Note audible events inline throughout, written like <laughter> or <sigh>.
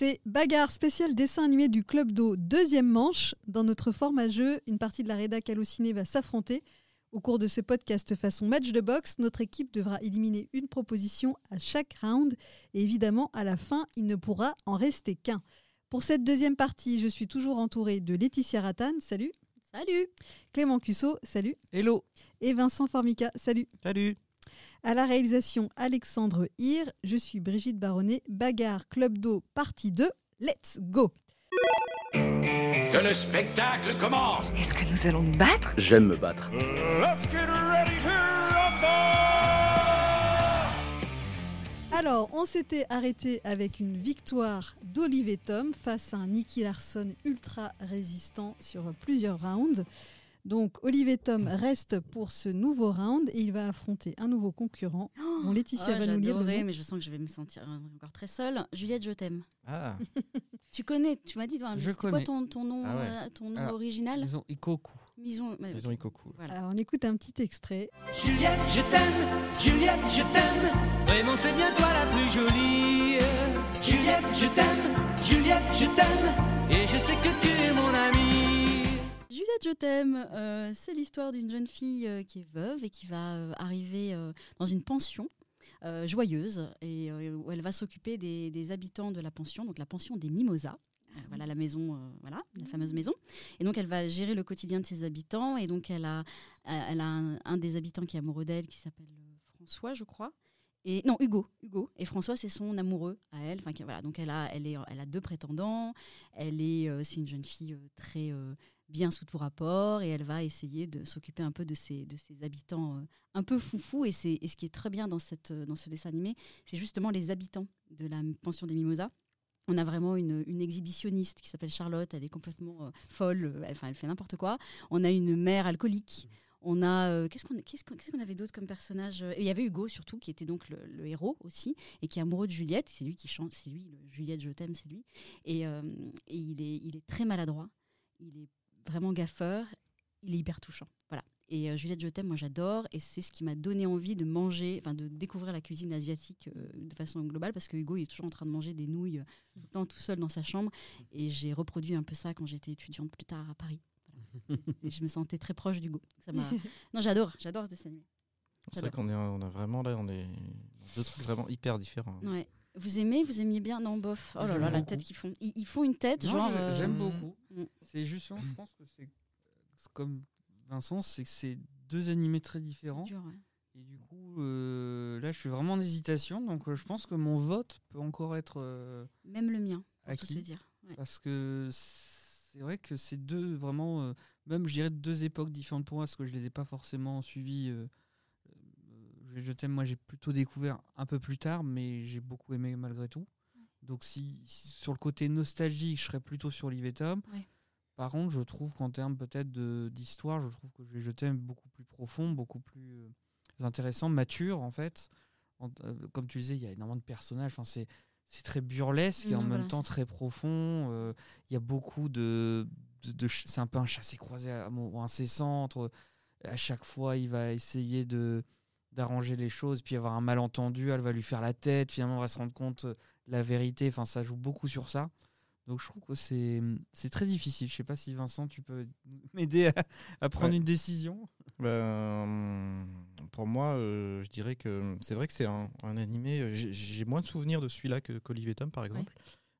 C'est Bagarre spécial dessin animé du Club d'eau, deuxième manche. Dans notre format jeu, une partie de la rédac Allociné va s'affronter. Au cours de ce podcast façon match de boxe, notre équipe devra éliminer une proposition à chaque round. Et évidemment, à la fin, il ne pourra en rester qu'un. Pour cette deuxième partie, je suis toujours entourée de Laetitia Ratane, salut. Salut. Clément Cusso, salut. Hello. Et Vincent Formica, salut. Salut. À la réalisation, Alexandre Hir. Je suis Brigitte Baronnet. Bagarre Club d'eau, partie 2. Let's go. Que le spectacle commence Est-ce que nous allons nous battre? J'aime me battre. Let's get ready to rumble Alors, on s'était arrêté avec une victoire d'Olivier Tom face à un Nicky Larson ultra résistant sur plusieurs rounds. Donc, Olivier Tom reste pour ce nouveau round et il va affronter un nouveau concurrent dont Laetitia Oh, va nous lire le J'adorais, nom. mais je sens que je vais me sentir encore très seule. Juliette, je t'aime. Ah, <laughs> Tu connais, tu m'as dit, c'était quoi connais. ton, ton nom, Ah ouais. euh, ton nom Alors, original ils ont Ikoku. Mais- Ils ont Ikoku. Voilà. Alors, on écoute un petit extrait. Juliette, je t'aime, Juliette, je t'aime. Vraiment, c'est bien toi la plus jolie. Juliette, je t'aime, Juliette, je t'aime. Je t'aime. Euh, c'est l'histoire d'une jeune fille euh, qui est veuve et qui va euh, arriver dans une pension. joyeuse et où elle va s'occuper des, des habitants de la pension, donc la pension des Mimosas. Euh, Voilà la maison, voilà la fameuse maison. Et donc elle va gérer le quotidien de ses habitants. Et donc elle a, elle a un, un des habitants qui est amoureux d'elle, qui s'appelle François, je crois. Et non, Hugo, Hugo. Et François, c'est son amoureux à elle. Enfin, voilà. Donc elle a, elle est, elle a deux prétendants. Elle est, euh, c'est une jeune fille euh, très euh, bien sous tout rapport et elle va essayer de s'occuper un peu de ses, de ses habitants euh, un peu foufou. Et, c'est, ce qui est très bien dans, cette, euh, dans ce dessin animé, c'est justement les habitants de la pension des Mimosas. On a vraiment une, exhibitionniste qui s'appelle Charlotte, elle est complètement euh, folle, elle, elle fait n'importe quoi. On a une mère alcoolique. On a euh, qu'est-ce qu'on qu'on qu'est-ce qu'on avait d'autre comme personnage? Il y avait Hugo surtout qui était donc le, héros aussi et qui est amoureux de Juliette. C'est lui qui chante, c'est lui Juliette je t'aime, c'est lui. Et, et il est il est très maladroit. Il est vraiment gaffeur. Il est hyper touchant. Voilà. Et euh, Juliette je t'aime, moi j'adore et c'est ce qui m'a donné envie de manger, enfin de découvrir la cuisine asiatique euh, de façon globale parce que Hugo il est toujours en train de manger des nouilles euh, tout le temps tout seul dans sa chambre et j'ai reproduit un peu ça quand j'étais étudiante plus tard à Paris. Voilà. Et je me sentais très proche d'Hugo. Ça <laughs> non, j'adore, j'adore ce dessin animé. C'est vrai qu'on est, on a vraiment là, on est deux trucs vraiment hyper différents. Ouais. Vous aimez, vous aimiez bien Non, bof. Oh là là, la tête qu'ils font. Ils, ils font une tête, Non, genre. euh, J'aime beaucoup. Mm. C'est justement, je pense que c'est comme Vincent, c'est que c'est deux animés très différents. dur, ouais. Et du coup, euh, là, je suis vraiment en hésitation. Donc, euh, je pense que mon vote peut encore être Même le mien, pour tout te acquis. dire. Ouais. Parce que c'est vrai que c'est deux vraiment, même je dirais deux époques différentes pour moi, parce que je les ai pas forcément suivies. Je- je t'aime, moi j'ai plutôt découvert un peu plus tard, mais j'ai beaucoup aimé malgré tout. Donc si, si sur le côté nostalgique, je serais plutôt sur Liv et Tom. Ouais. Par contre, je trouve qu'en termes peut-être d'histoire, je trouve que Je t'aime beaucoup plus profond, beaucoup plus euh, intéressant, mature en fait. En- euh, comme tu disais, il y a énormément de personnages. Enfin, c'est c'est très burlesque et en même temps très profond. Euh, Il y a beaucoup de, de, c'est un peu un chassé-croisé à moment incessant. Entre, à chaque fois, il va essayer de d'arranger les choses, puis avoir un malentendu, elle va lui faire la tête, finalement, on va se rendre compte euh, de la vérité. Enfin, ça joue beaucoup sur ça. Donc, je trouve que c'est c'est très difficile. Je sais pas si Vincent, tu peux <laughs> m'aider à, à prendre Ouais. une décision. Ben, pour moi, euh, je dirais que c'est vrai que c'est un, un animé. euh, J'ai j'ai moins de souvenirs de celui-là que Tom, par exemple.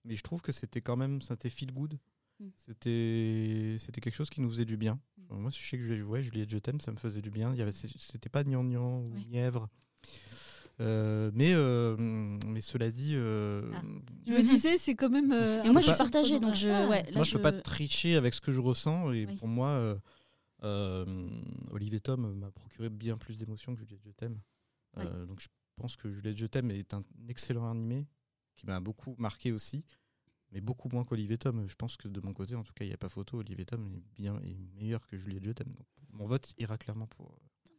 Mais je trouve que c'était quand même, c'était feel good. Mm. C'était, c'était quelque chose qui nous faisait du bien. Moi, je sais que je jouais Juliette Je t'aime, ça me faisait du bien. C'était pas gnangnan ou Ouais. nièvre. Euh, mais, euh, mais cela dit, euh, Ah. Je me disais, c'est quand même. euh, Et moi, je suis partagée, donc je. Ouais, là, moi, je peux pas je- tricher avec ce que je ressens. Et Oui. pour moi, euh, euh, Olivier Tom m'a procuré bien plus d'émotions que Juliette Je t'aime. Euh, donc je pense que Juliette Je t'aime est un excellent animé qui m'a beaucoup marqué aussi, mais beaucoup moins qu'Olivier Tom. Je pense que de mon côté, en tout cas, il n'y a pas photo. Olivier Tom est bien est meilleur que Juliette t'aime. Donc, mon vote ira clairement pour,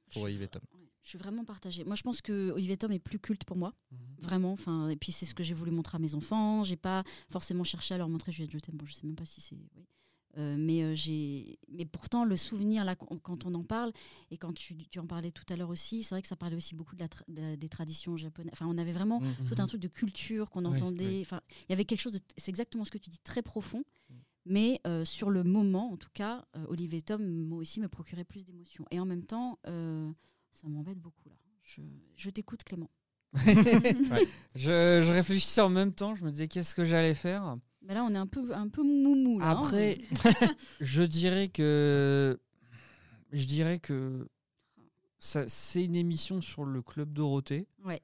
je pour Olivier Tom. ouais, Je suis vraiment partagée. Moi, je pense que Olivier Tom est plus culte pour moi, vraiment. Enfin, et puis c'est ce que j'ai voulu montrer à mes enfants. J'ai pas forcément cherché à leur montrer Juliette Je t'aime. Bon, je sais même pas si c'est. oui. Euh, mais, euh, j'ai... mais pourtant, le souvenir, là, quand on en parle, et quand tu, tu en parlais tout à l'heure aussi, c'est vrai que ça parlait aussi beaucoup de la tra- de la- des traditions japonaises. Enfin, on avait vraiment Mm. tout un truc de culture qu'on entendait. Enfin, il y avait quelque chose de. C'est exactement ce que tu dis, très profond. Mm. Mais euh, sur le moment, en tout cas, euh, Olivier et Tom, moi aussi, me procuraient plus d'émotions. Et en même temps, euh, ça m'embête beaucoup là. Je, je t'écoute, Clément. <laughs> <laughs> je, je réfléchissais en même temps, je me disais qu'est-ce que j'allais faire? Mais là, on est un peu, un peu moumou là. hein. Après, <laughs> je dirais que je dirais que ça c'est une émission sur le club Dorothée. Ouais.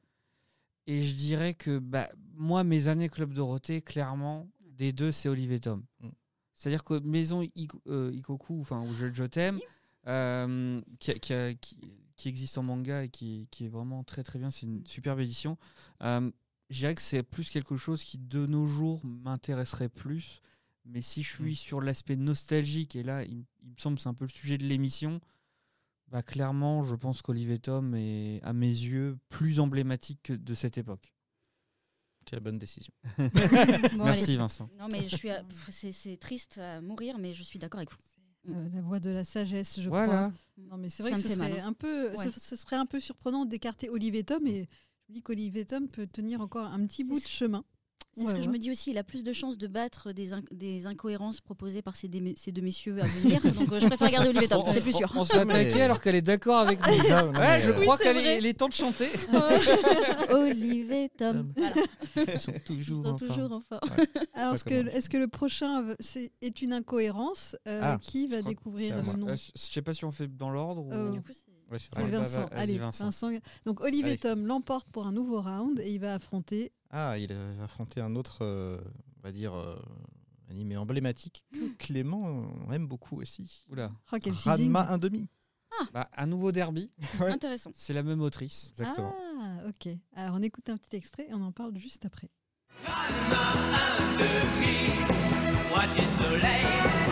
Et je dirais que bah, moi mes années club Dorothée clairement des deux c'est Olivier Tom. Mm. C'est-à-dire que Maison euh, Ikoku enfin ou Je, je t'aime euh, qui, a- qui qui- qui existe en manga et qui, qui est vraiment très très bien, c'est une superbe édition. Euh, je dirais que c'est plus quelque chose qui de nos jours m'intéresserait plus. Mais si je suis sur l'aspect nostalgique, et là, il, il me semble que c'est un peu le sujet de l'émission, bah clairement, je pense qu'Olivier Tom est, à mes yeux, plus emblématique que de cette époque. C'est la bonne décision. <laughs> Bon, Merci allez. Vincent. Non, mais je suis. à- pff, C'est, c'est triste à mourir, mais je suis d'accord avec vous. Euh, la voix de la sagesse, je Voilà. crois. Non, mais c'est vrai Ça que ce mal, serait, hein. un peu, Ouais. ce, ce serait un peu surprenant d'écarter Olivier Tom et dis qu'Olivier Tom peut tenir encore un petit bout de chemin. C'est Ouais, ce que je me dis aussi. Il a plus de chances de battre des, des incohérences proposées par ces, deux messieurs à venir. <laughs> donc euh, je préfère garder Olivier Tom, On- c'est plus sûr. On, on se fait Mais- attaquer alors qu'elle est d'accord avec nous. <laughs> Ah, non, Ouais, mais, je euh, crois qu'elle est, est temps de chanter. <laughs> Olivier Tom. Voilà. Ils sont Ils toujours sont en forme. toujours en forme. Alors, est-ce que, le prochain est une incohérence Euh, Ah, Qui va découvrir le nom je je sais pas si on fait dans l'ordre. ou- Euh, Du coup, c'est- Ouais, c'est Vincent. Allez, Vincent. Vincent. Donc Olivier Allez. Tom l'emporte pour un nouveau round et il va affronter. Ah, il a affronté un autre, euh, on va dire, euh, animé emblématique que Clément euh, aime beaucoup aussi. Oula. Oh, quel. Ranma 1 demi. Bah, un nouveau derby. <laughs> Ouais. intéressant. C'est la même autrice. Exactement. Ah, ok. Alors on écoute un petit extrait et on en parle juste après. Moitié soleil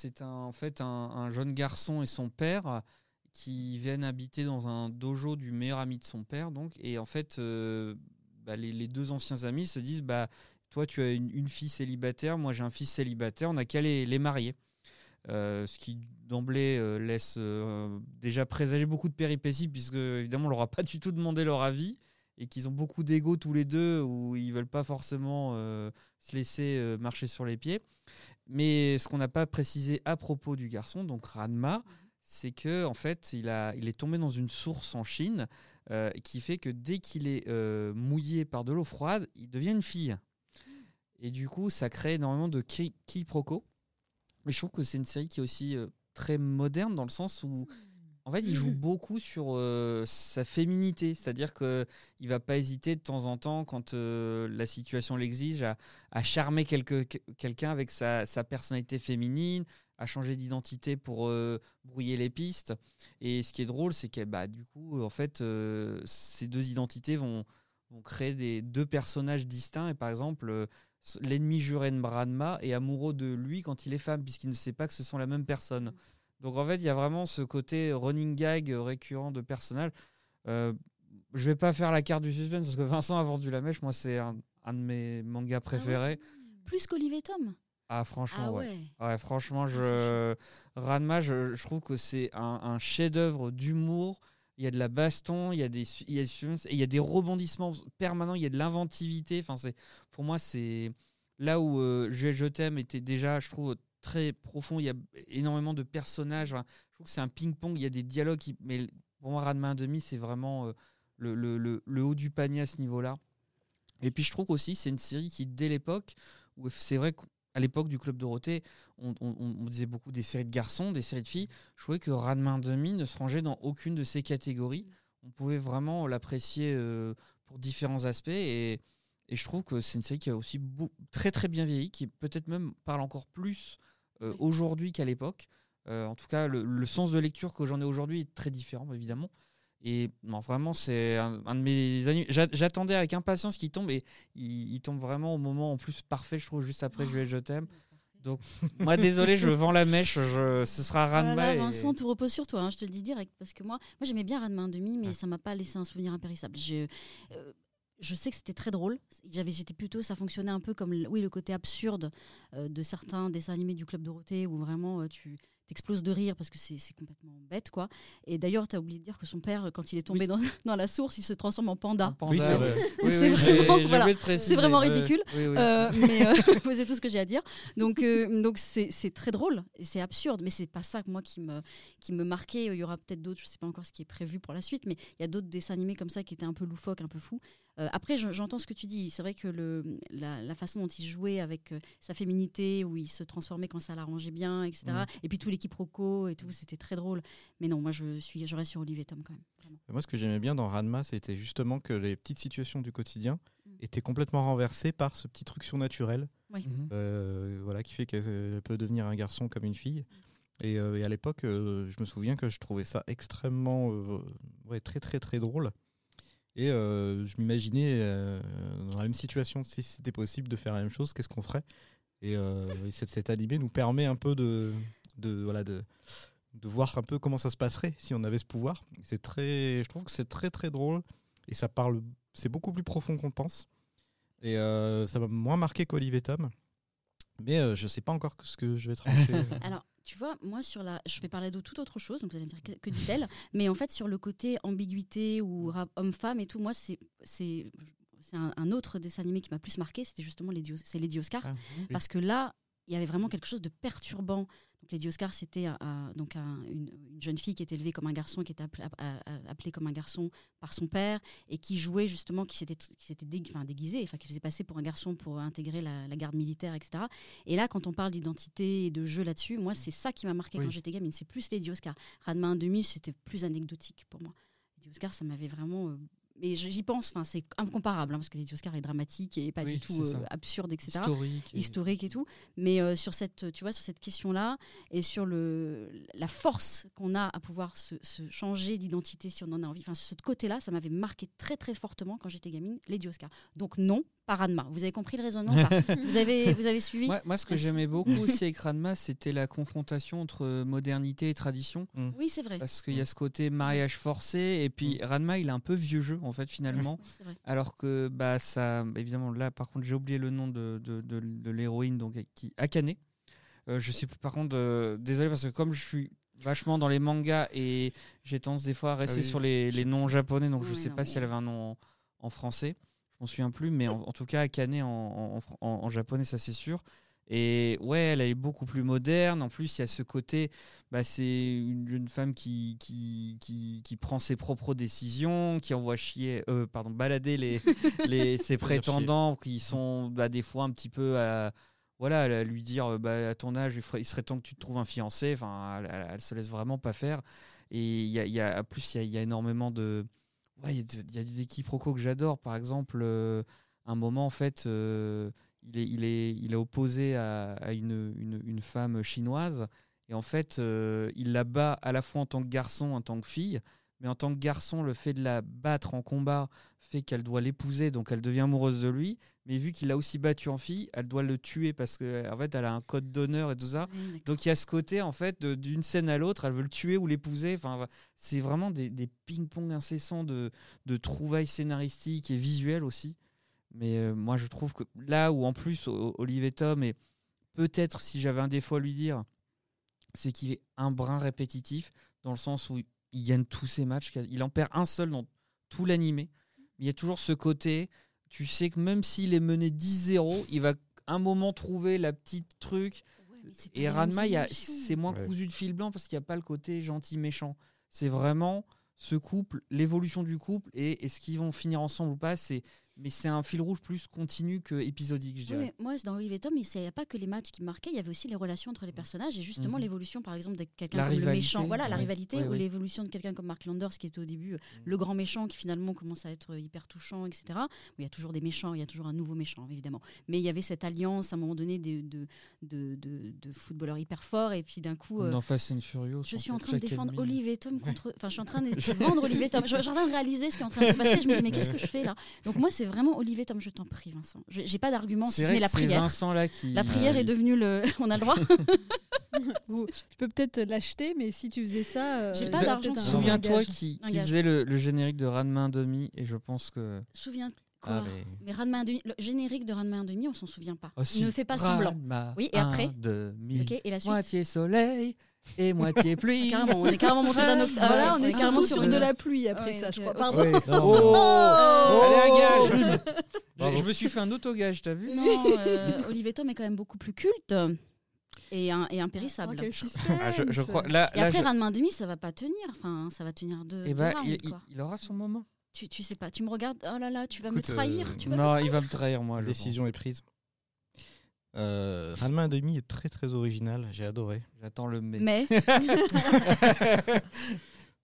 C'est en fait un, un jeune garçon et son père qui viennent habiter dans un dojo du meilleur ami de son père. Donc, et en fait, euh, bah, les, deux anciens amis se disent bah, Toi, tu as une, fille célibataire, moi j'ai un fils célibataire, on n'a qu'à les, les marier. Euh, ce qui d'emblée euh, laisse déjà présager beaucoup de péripéties, puisque évidemment on leur a pas du tout demandé leur avis et qu'ils ont beaucoup d'ego tous les deux, où ils veulent pas forcément se laisser marcher sur les pieds. Mais ce qu'on n'a pas précisé à propos du garçon, donc Ranma, c'est que en fait, il, est tombé dans une source en Chine euh, qui fait que dès qu'il est euh, mouillé par de l'eau froide, il devient une fille. Et du coup, ça crée énormément de qui- quiproquos. Mais je trouve que c'est une série qui est aussi euh, très moderne dans le sens où, en fait, il joue beaucoup sur euh, sa féminité. C'est-à-dire qu'il ne va pas hésiter de temps en temps, quand euh, la situation l'exige, à, à charmer que- quelqu'un avec sa, sa personnalité féminine, à changer d'identité pour euh, brouiller les pistes. Et ce qui est drôle, c'est que bah, du coup, en fait, ces deux identités vont, vont créer des deux personnages distincts. Et par exemple, l'ennemi juré de Branma est amoureux de lui quand il est femme, puisqu'il ne sait pas que ce sont la même personne. Donc en fait, il y a vraiment ce côté running gag récurrent de personnages. Euh, je vais pas faire la carte du suspense parce que Vincent a vendu la mèche. Moi, c'est un, un de mes mangas préférés. Plus qu'Olivier Tom. Ah, franchement, Ah ouais. ouais. Ouais, franchement, Ah, je... Ranma, je, je trouve que c'est un, un chef-d'œuvre d'humour. Il y a de la baston, il y a des, il y a, suspense, et il y a des rebondissements permanents, il y a de l'inventivité. Enfin, c'est, pour moi, c'est là où euh, je, je t'aime était déjà, je trouve, très profond. Il y a énormément de personnages. Je trouve que c'est un ping-pong. Il y a des dialogues. Mais pour moi, Ranma 1,5, c'est vraiment euh, le, le- le- haut du panier à ce niveau-là. Et puis, je trouve aussi, c'est une série qui, dès l'époque, où c'est vrai qu'à l'époque du Club Dorothée, on disait beaucoup des séries de garçons, des séries de filles. Je trouvais que Ranma 1,5 ne se rangeait dans aucune de ces catégories. On pouvait vraiment l'apprécier euh, pour différents aspects. Et, et je trouve que c'est une série qui a aussi beau- très très bien vieilli, qui peut-être même parle encore plus euh, aujourd'hui qu'à l'époque. Euh, en tout cas, le, le sens de lecture que j'en ai aujourd'hui est très différent, évidemment. Et non, vraiment, c'est un, un de mes animes. J'a- J'attendais avec impatience qu'il tombe et il, il tombe vraiment au moment en plus parfait, je trouve, juste après Juliette, je t'aime. Donc, moi, désolé, je vends la mèche. Je, ce sera Oh Ranma. là, et- Vincent, tout repose sur toi, hein, je te le dis direct. Parce que moi, moi j'aimais bien Ranma 1,5, mais Ouais. ça m'a pas laissé un souvenir impérissable. Je, euh, je sais que c'était très drôle. J'avais, j'étais plutôt, ça fonctionnait un peu comme le- oui, le côté absurde euh, de certains dessins animés du Club Dorothée où vraiment euh, tu t'exploses de rire parce que c'est, c'est complètement bête. quoi. Et d'ailleurs, tu as oublié de dire que son père, quand il est tombé dans, <laughs> dans la source, il se transforme en panda. Un panda, Oui, c'est ouais. vrai. Oui, c'est oui, vraiment- j'ai- j'ai voilà. vraiment ridicule. Oui, oui. Euh, mais euh, <laughs> c'est tout ce que j'ai à dire. Donc, euh, donc c'est, c'est très drôle et c'est absurde, mais c'est pas ça que moi qui me, qui me marquait. Il y aura peut-être d'autres, je sais pas encore ce qui est prévu pour la suite, mais il y a d'autres dessins animés comme ça qui étaient un peu loufoques, un peu fous. Euh, après, je- j'entends ce que tu dis. C'est vrai que le, la, la façon dont il jouait avec euh, sa féminité, où il se transformait quand ça l'arrangeait bien, etc. Mm. Et puis tout l'équipe Rocco et tout, c'était très drôle. Mais non, moi je suis, je reste sur Olivier Tom quand même. vraiment. Moi, ce que j'aimais bien dans Ranma, c'était justement que les petites situations du quotidien Mm. étaient complètement renversées par ce petit truc surnaturel Mhm. euh, voilà, qui fait qu'elle peut devenir un garçon comme une fille. Et, euh, et à l'époque, euh, je me souviens que je trouvais ça extrêmement, euh, ouais, très très très drôle. Et euh, je m'imaginais euh, dans la même situation, si c'était possible de faire la même chose, qu'est-ce qu'on ferait? Et, euh, et cet, cet animé nous permet un peu de, de, voilà, de, de voir un peu comment ça se passerait si on avait ce pouvoir. C'est très, je trouve que c'est très très drôle et ça parle, c'est beaucoup plus profond qu'on le pense. Et euh, ça m'a moins marqué qu'Olivier Tom. Mais euh, je sais pas encore ce que je vais trancher. <laughs> Alors, tu vois, moi, sur la, je vais parler de toute autre chose, donc vous allez me dire que, que dit-elle, <laughs> mais en fait, sur le côté ambiguïté ou rap- homme-femme et tout, moi, c'est c'est un, un autre dessin animé qui m'a plus marqué, c'était justement Lady, Os- c'est Lady Oscar, Ah, oui. parce que là, il y avait vraiment quelque chose de perturbant. Donc, Lady Oscar, c'était donc un- une, une jeune fille qui était élevée comme un garçon, qui était appelée, appelée comme un garçon par son père, et qui jouait justement, qui s'était qui s'était dég- enfin, qui faisait passer pour un garçon pour intégrer la, la garde militaire, etc. Et là, quand on parle d'identité et de jeu là-dessus, moi, c'est ça qui m'a marqué Oui. quand j'étais gamine. C'est plus Lady Oscar. Ranma 1,5, c'était plus anecdotique pour moi. Lady Oscar, ça m'avait vraiment. Mais j'y pense, enfin, c'est incomparable, hein, parce que Lady Oscar est dramatique et pas Oui, du tout euh, absurde, etc Historique. et- historique et tout. Mais euh, sur cette, tu vois, sur cette question-là et sur le, la force qu'on a à pouvoir se, se changer d'identité si on en a envie. Enfin, ce côté-là, ça m'avait marqué très très fortement quand j'étais gamine, Lady Oscar. Donc non, pas Ranma. Vous avez compris le raisonnement ou pas <laughs> vous, avez, vous avez suivi Moi, moi, ce que j'aimais beaucoup <laughs> aussi avec Ranma, c'était la confrontation entre modernité et tradition. Oui, c'est vrai. Parce qu'il y a ce côté mariage forcé. Et puis, Ranma, il est un peu vieux jeu, en fait, finalement. Oui, c'est vrai. Alors que, bah, ça. Évidemment, là, par contre, j'ai oublié le nom de, de, de- de l'héroïne, donc, qui, Akane. Euh, je sais plus, par contre, euh, désolé, parce que comme je suis vachement dans les mangas et j'ai tendance des fois à rester oui. sur les, les noms japonais, donc je Oui, sais non, pas mais- si elle avait un nom en, en français. M'en souviens plus, mais en, en tout cas, Akane en, en, en- en japonais, ça c'est sûr. Et ouais, elle est beaucoup plus moderne. En plus, il y a ce côté, bah, c'est une jeune femme qui, qui, qui, qui prend ses propres décisions, qui envoie chier, euh, pardon, balader les, <laughs> les, ses prétendants qui sont bah, des fois un petit peu à, voilà, à lui dire euh, bah, à ton âge, il, serait temps que tu te trouves un fiancé. Enfin, elle, elle- elle se laisse vraiment pas faire. Et il y a, y plus, il y a, il y a énormément de. Il y a des quiproquos que j'adore. Par exemple, euh, un moment, en fait, euh, il, est, il, est, il est opposé à, une, une femme chinoise. Et en fait, euh, il la bat à la fois en tant que garçon, en tant que fille. Mais en tant que garçon, le fait de la battre en combat fait qu'elle doit l'épouser, donc elle devient amoureuse de lui. Mais vu qu'il l'a aussi battu en fille, elle doit le tuer parce qu'en en fait, elle a un code d'honneur et tout ça. Oui. Donc il y a ce côté en fait d'une scène à l'autre, elle veut le tuer ou l'épouser. Enfin, c'est vraiment des, des ping-pong incessants de, de trouvailles scénaristiques et visuelles aussi. Mais euh, moi je trouve que là où en plus Olivier Tom et peut-être si j'avais un défaut à lui dire, c'est qu'il est un brin répétitif dans le sens où il gagne tous ses matchs. Il en perd un seul dans tout l'animé. Mais il y a toujours ce côté, tu sais que même s'il est mené 10-0, il va un moment trouver la petite truc. Ouais, Et Ranma, c'est moins Ouais. cousu de fil blanc parce qu'il n'y a pas le côté gentil-méchant. C'est vraiment ce couple, l'évolution du couple et est-ce qu'ils vont finir ensemble ou pas. C'est mais c'est un fil rouge plus continu que épisodique, je Oui, dirais. mais moi, dans Olivier Tom, il n'y a pas que les matchs qui marquaient, il y avait aussi les relations entre les personnages et justement Mhm. l'évolution, par exemple, de quelqu'un comme le méchant. Voilà, la rivalité Ouais, ou ouais. l'évolution de quelqu'un comme Mark Landers, qui était au début euh, le grand méchant, qui finalement commence à être hyper touchant, etc. Il y a toujours des méchants, il y a toujours un nouveau méchant, évidemment. Mais il y avait cette alliance, à un moment donné, de, de, de, de- de footballeurs hyper forts et puis d'un coup. euh, Fast and Furious. je suis en train de défendre Olivier Tom contre. Enfin, je suis en train de <laughs> vendre Olivier Tom. Je suis en train de réaliser ce qui est en train de se passer. Je me dis, mais qu'est-ce que je fais là? Donc, moi, c'est vraiment Olivier Tom, je t'en prie, Vincent. Je- J'ai pas d'argument si C'est ce n'est la prière. Vincent là qui. La prière Ah, est il- devenue le. <laughs> On a le droit <laughs> tu peux peut-être l'acheter, mais si tu faisais ça, euh, J'ai il pas d'argent. Souviens-toi qui, qui faisait le, le générique de Ranma demi et je pense que. Souviens quoi Ah, mais- Mais Ranma 1,5, le générique de Ranma 1,5, on s'en souvient pas. Oh, si. ne fais pas semblant. Oui, et après demi, Ok, et la suite Moitié soleil et moitié <laughs> pluie. Carrément, on est carrément monté d'un octave. Voilà, on est carrément sur une- de la pluie après Ouais, ça, je crois. Pardon. Oh, Oh Allez, un gage Bravo. Je me suis fait un autogage, t'as vu Non, euh, Olivier Tom est quand même beaucoup plus culte et, un, et Oh, impérissable. quel suspense. Ah, je, je crois. Là, Et là, après, je- Ranma 1,5, ça va pas tenir. Enfin, ça va tenir deux, eh deux ben, rounds, il, aura son moment. Tu, tu sais pas, tu me regardes, oh là là, tu vas me trahir. euh, tu vas me Non, trahir. il va me trahir, moi. La décision est prise. Euh, Ranma 1,5 est très très original, j'ai adoré. J'attends le mais. Mais <laughs>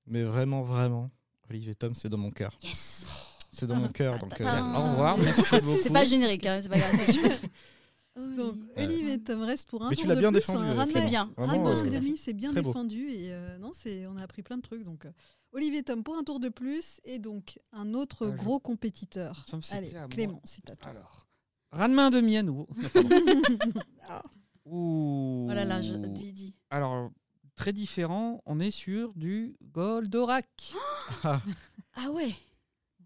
Mais vraiment, vraiment, Olivier Tom, c'est dans mon cœur. yes, C'est dans mon cœur. Donc, euh, Au revoir, merci beaucoup. c'est pas générique, hein, c'est pas grave. <laughs> Donc. Olivier Tom reste pour un Mais tour tu l'as de bien plus, défendu, hein. euh, Très bien. Vraiment, Ranma euh, un demi, c'est bien très beau. défendu et euh, non, c'est on a appris plein de trucs. Donc, euh, Olivier Tom pour un tour de plus et donc un autre Ah, je- gros compétiteur. C'était Allez. Clément, c'est à toi. Alors. Ranma un demi à nouveau. <laughs> Ah, Ouh. Oh là là, je, dis, dis. Alors, très différent, on est sur du Goldorak. ah, Ah ouais.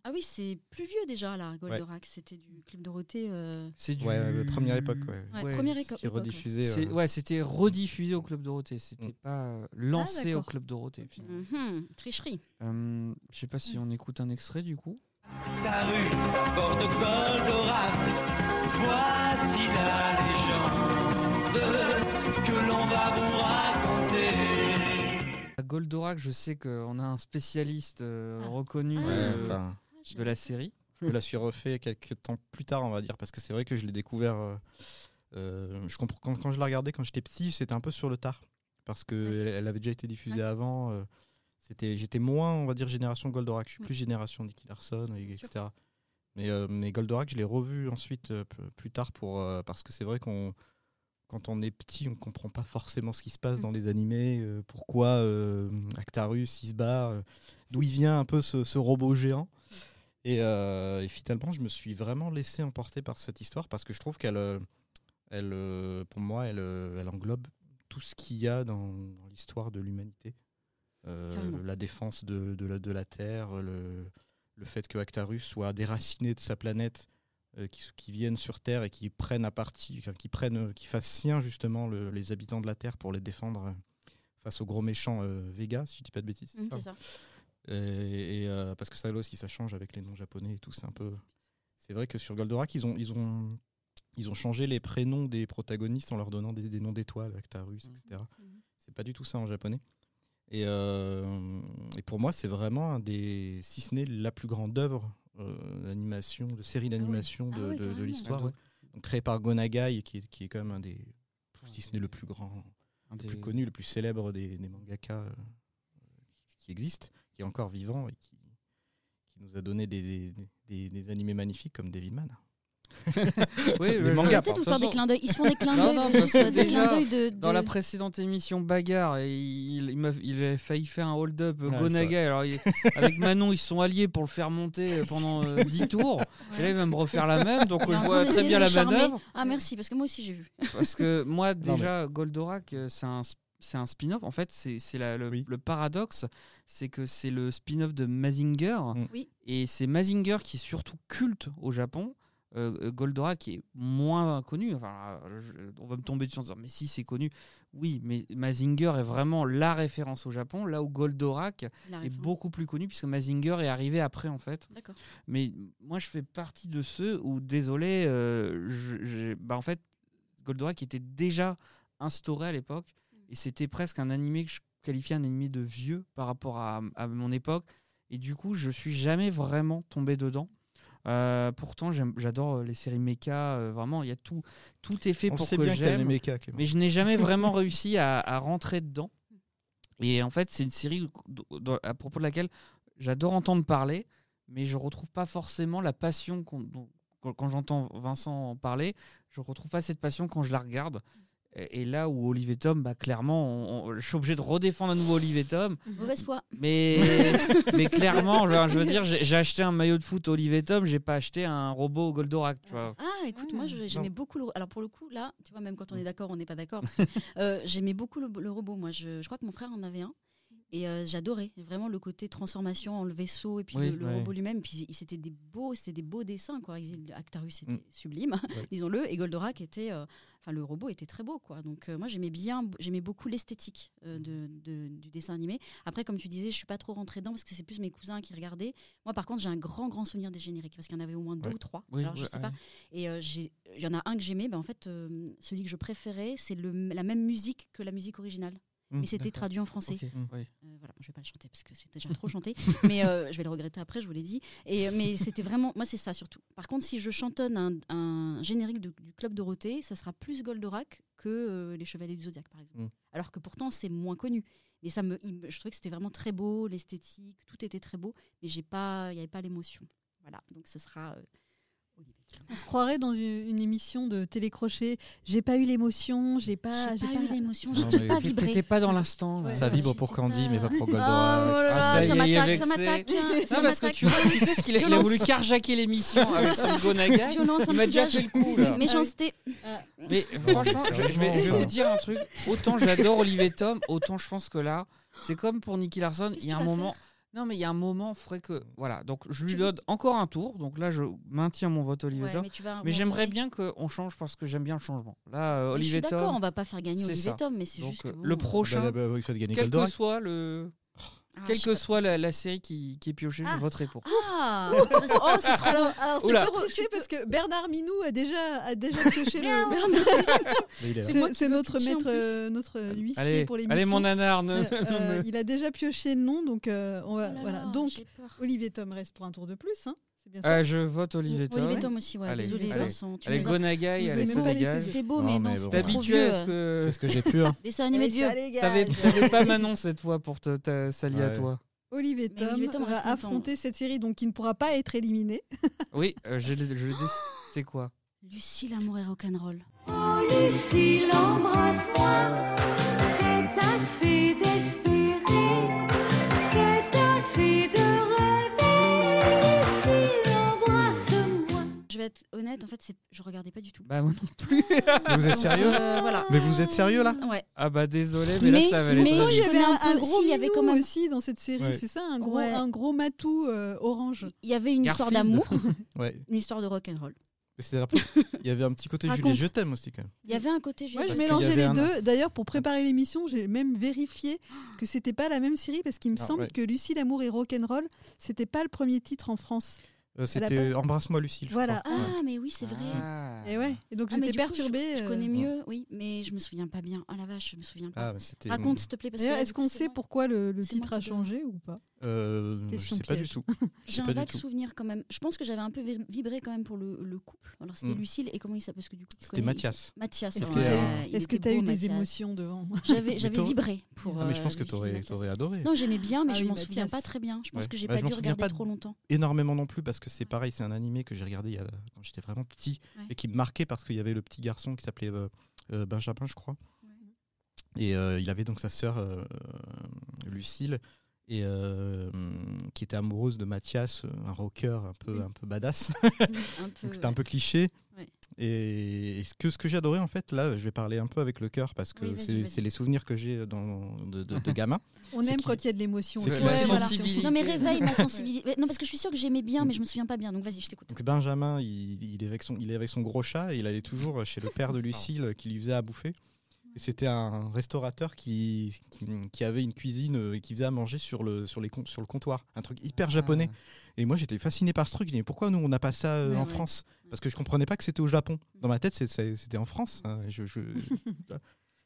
Ah oui, c'est plus vieux déjà là, Goldorak. C'était du Club Dorothée. euh, C'est du. ouais, ouais, première époque. Ouais. Ouais, Ouais, première éco- Qui est époque. ouais. rediffusé. C'est- euh, ouais, c'était rediffusé au Club Dorothée. C'était Mm. pas euh, lancé au d'accord. Club Dorothée. finalement. Mhm, Tricherie. Euh, je sais pas si on écoute un extrait du coup. Ta rue, bord de Goldorak, voici la légende que l'on va vous raconter. À Goldorak, je sais qu'on a un spécialiste euh, Ah. reconnu Ah. ouais, de, la série. je la suis refait quelques temps plus tard, on va dire, parce que c'est vrai que je l'ai découvert. euh, euh, je comprends quand, quand je la regardais quand j'étais petit, c'était un peu sur le tard, parce que Ouais. elle, elle avait déjà été diffusée Ouais. avant. C'était, j'étais moins, on va dire, génération Goldorak. Je suis plus génération Nicky Larson, et- etc. Mais, euh, mais Goldorak, je l'ai revu ensuite euh, plus tard pour euh, parce que c'est vrai qu'on quand on est petit, on comprend pas forcément ce qui se passe Mm. dans les animés, pourquoi Actarus il se bat, d'où il vient un peu ce, ce robot géant. Et, euh, et finalement, je me suis vraiment laissé emporter par cette histoire parce que je trouve qu'elle, elle, pour moi, elle, elle englobe tout ce qu'il y a dans, dans l'histoire de l'humanité. Euh, la défense de, de la, de la Terre, le, le fait que Actarus soit déraciné de sa planète, euh, qui, qui viennent sur Terre et qui prennent à partie, qui prennent, euh, qui fassent sien justement le- les habitants de la Terre pour les défendre face au gros méchant Vega, si je dis pas de bêtises. c'est ça c'est ça. et, et, euh, parce que ça là aussi ça change avec les noms japonais et tout c'est un peu c'est vrai que sur Goldorak ils ont ils ont ils ont changé les prénoms des protagonistes en leur donnant des, des noms d'étoiles Actarus Mhm. etc Mhm. c'est pas du tout ça en japonais et, euh, et pour moi c'est vraiment un des si ce n'est la plus grande œuvre euh, d'animation de série d'animation Ah de, l'histoire Ah ouais. créée par Gonagai qui est, qui est quand même un des si ce n'est le plus grand Un le des- plus connu, le plus célèbre des, des mangaka euh, qui, existent, qui est encore vivant et qui, qui nous a donné des, des, des- des animés magnifiques comme Devilman. Oui, Les je- mangas, Arrêtez de vous faire des clins d'œil. Ils se font des clins Non, d'œil. non, de- de, Dans la précédente émission Bagarre, il, il, a failli faire un hold-up Ouais, Gonaga. Alors, il- avec Manon, ils se sont alliés pour le faire monter euh, pendant euh, <laughs> 10 tours. Et là, il va me refaire la même. Donc, est je vois très bien la manœuvre. Ah merci, parce que moi aussi j'ai vu. Parce que <laughs> moi, Non, déjà, Goldorak, euh, c'est un, c'est un spin-off. En fait, c'est le, Oui. le paradoxe, c'est que c'est le spin-off de Mazinger. Mm. Oui. Et c'est Mazinger qui est surtout culte au Japon. Euh, euh, Goldorak qui est moins connu. Enfin, euh, je- on va me tomber dessus en disant, mais si, c'est connu. Oui, mais Mazinger est vraiment la référence au Japon, là où Goldorak est beaucoup plus connu, puisque Mazinger est arrivé après, en fait. Mais moi, je fais partie de ceux où, désolé, euh, je- bah, en fait, Goldorak était déjà instauré à l'époque, et c'était presque un animé que je qualifiais un animé de vieux par rapport à, à mon époque, et du coup, je suis jamais vraiment tombé dedans. Euh, pourtant, j'adore euh, les séries mecha, euh, vraiment, il y a tout, tout est fait On pour sait que bien j'aime. Mais je n'ai jamais <laughs> vraiment réussi à, à rentrer dedans. Et en fait, c'est une série à propos de laquelle j'adore entendre parler, mais je retrouve pas forcément la passion dont- quand, quand j'entends Vincent en parler. Je retrouve pas cette passion quand je la regarde. Et, là où Olivier Tom, bah, clairement, on- on- je suis obligé de redéfendre à nouveau Olivier Tom. Mauvaise foi. Mais, <laughs> mais clairement, je, je veux dire, j'ai j'ai acheté un maillot de foot Olivier Tom, j'ai pas acheté un robot Goldorak. Tu vois. Ah, écoute, moi je- j'aimais beaucoup le. Alors pour le coup, là, tu vois, même quand on est d'accord, on n'est pas d'accord. parce <laughs> que, euh, j'aimais beaucoup le, le robot. Moi, je, je crois que mon frère en avait un. Et euh, j'adorais vraiment le côté transformation en le vaisseau et puis Oui, le, le ouais. robot lui-même. Et Puis c'était des beaux, c'était des beaux dessins quoi. Actarus était Mm. sublime, <laughs> Ouais. disons-le, et Goldorak était, euh, enfin le robot était très beau quoi. Donc euh, moi j'aimais bien, j'aimais beaucoup l'esthétique euh, de, de- du dessin animé. Après comme tu disais, je suis pas trop rentrée dedans parce que c'est plus mes cousins qui regardaient. Moi par contre j'ai un grand grand souvenir des génériques parce qu'il y en avait au moins deux ou trois. Oui, Alors je sais pas. Et il y en a un que j'aimais, ben, en fait, celui que je préférais, c'est la même musique que la musique originale. Mais c'était d'accord. traduit en français. Ok, Mm. oui. Euh, voilà, je vais pas le chanter parce que c'est déjà trop chanté, <laughs> mais euh, je vais le regretter après, je vous l'ai dit. Et, euh, mais c'était vraiment, moi c'est ça surtout. Par contre, si je chantonne un, un générique de- du Club Dorothée, ça sera plus Goldorak que euh, les Chevaliers du Zodiaque, par exemple. Mm. Alors que pourtant c'est moins connu. Mais ça me, je trouvais que c'était vraiment très beau, l'esthétique, tout était très beau, mais j'ai pas, il n'y avait pas l'émotion. Voilà, donc ce sera. On se croirait dans une, une émission de télécrochet. J'ai pas eu l'émotion, j'ai pas. J'ai pas eu l'émotion, j'ai pas vibré. T'étais pas dans l'instant. Ouais. Ça vibre pour Candy, pas- mais pas pour Goldorak. Ah, oh là Ah, là, ça m'attaque, ça m'attaque. hein, Non, parce que tu, vois, tu sais ce qu'il a, il a voulu carjacker l'émission avec son <laughs> Gonaga. Il m'a déjà fait le coup là. <laughs> Méchanceté. Mais franchement, je, je vais, je vais vous dire un truc. Autant j'adore Olivier Tom, autant je pense que là, c'est comme pour Nicky Larson. Il y a un moment. Non, mais il y a un moment, faudrait que. Voilà, donc je lui donne encore un tour. Donc là, je maintiens mon vote Olivier Ouais, Tom. mais j'aimerais bien qu'on change parce que j'aime bien le changement. Là, euh, Mais Je suis Olivier d'accord, on Tom. va pas faire gagner Olivier. Tom, mais c'est juste que euh, bon, le prochain, Bah, bah, bah, il faut gagner quel que soit le, ah, quelle que soit la, la série qui, qui est piochée, Ah. je voterai pour. Ah, <laughs> intéressant. oh, c'est trop Alors, alors c'est pas triché parce que Bernard Minou a déjà, a déjà pioché le. <laughs> Là. C'est notre maître, euh, notre huissier Allez, pour l'émission. allez mon nanar, ne- Euh, euh, il a déjà pioché le nom, donc euh, on va, Oh là voilà. là, Donc. Olivier Tom reste pour un tour de plus, hein. Bien ça. Ah, je vote Olivier Tom. Olivier Tom aussi, ouais. Allez, Désolé, allez. Vincent. Tu Allez, Gonagai, allez, ça dégage. C'était beau, mais non, c'était trop habitué à vieux. ce que. C'est ce que j'ai pu. hein. Dessin animé de vieux. T'avais t'avais pas Manon cette fois pour te, s'allier à toi. Olivier Tom, Olivier Tom va affronter cette série, donc qui ne pourra pas être éliminé. <laughs> Oui, euh, je je déc- C'est quoi? Lucie, l'amour et rock'n'roll. Oh Lucille, embrasse-moi, vais être honnête, en fait, c'est- je regardais pas du tout. Bah moi non plus. <laughs> Mais vous êtes sérieux Euh, Voilà. Mais vous êtes sérieux là Ouais. Ah bah désolé, mais, là Mais- ça va aller mais- Pourtant, il y je avait connais un, un un peu- gros si, il y avait minou quand même- aussi dans cette série, Ouais. c'est ça, un gros, Ouais. un gros matou euh, orange. Il y avait une histoire Garfield. d'amour, <laughs> Ouais. une histoire de rock'n'roll. Mais c'était un peu- Il y avait un petit côté Raconte. Je t'aime aussi quand même. Il y avait un côté Moi, je Parce qu'il y mélangeais les un- deux. D'ailleurs, pour préparer l'émission, j'ai même vérifié que c'était pas la même série parce qu'il me Ah, semble ouais. que Lucie, l'amour et rock'n'roll, c'était pas le premier titre en France. Euh, C'était Embrasse-moi Lucille. je Voilà. crois. Ouais. Ah, mais oui, c'est vrai. Ah. Et ouais. Et donc Ah, mais j'étais coup, perturbée. Je, je euh. connais mieux, oui, mais je me souviens pas bien. Ah la vache, je me souviens pas. Ah. Raconte, s'il te plaît. parce que D'ailleurs, là, est-ce qu'on sait pourquoi le, titre a changé ou pas? Euh, je sais pas du tout. <laughs> Je J'ai un vague souvenir quand même. Je pense que j'avais un peu vi- vibré quand même pour le, le couple. Alors c'était Mm. Lucille et comment il s'appelle? Parce que du coup, tu C'était Mathias. Mathias. Est-ce ouais, que que tu as eu des émotions devant? J'avais vibré pour. Ah, mais je pense euh, que et t'aurais Mathias. t'aurais adoré. Non, j'aimais bien, mais Ah je oui, m'en souviens pas très bien. Je pense Ouais. que j'ai Bah, pas dû regarder pas trop longtemps. énormément non plus parce que c'est pareil, c'est un animé que j'ai regardé quand j'étais vraiment petit et qui me marquait parce qu'il y avait le petit garçon qui s'appelait euh, euh, Benjamin, je crois. Et euh, il avait donc sa sœur euh, Lucille et euh, qui était amoureuse de Mathias, un rocker un peu Oui. un peu badass. <laughs> C'était un peu cliché. Ouais. Et, ce que ce que j'ai adoré en fait là, je vais parler un peu avec le cœur parce que Oui, c'est les souvenirs que j'ai dans de, de, de <laughs> gamin. On aime quand il y a de l'émotion. Ouais, voilà. Non mais réveille ma <laughs> sensibilité. Non parce que je suis sûre que j'aimais bien, mais je me souviens pas bien. Donc vas-y, je t'écoute. Donc Benjamin, il, il est avec son, il est avec son gros chat et il allait toujours chez le père de Lucille qui lui faisait à bouffer. C'était un restaurateur qui, qui, qui avait une cuisine euh, et qui faisait à manger sur le, sur les, sur le comptoir. Un truc hyper japonais. Et moi, j'étais fasciné par ce truc. Je disais, pourquoi nous, on n'a pas ça euh, en ouais. France Parce que je comprenais pas que c'était au Japon. Dans ma tête, c'était en France. hein. Je- je- <laughs>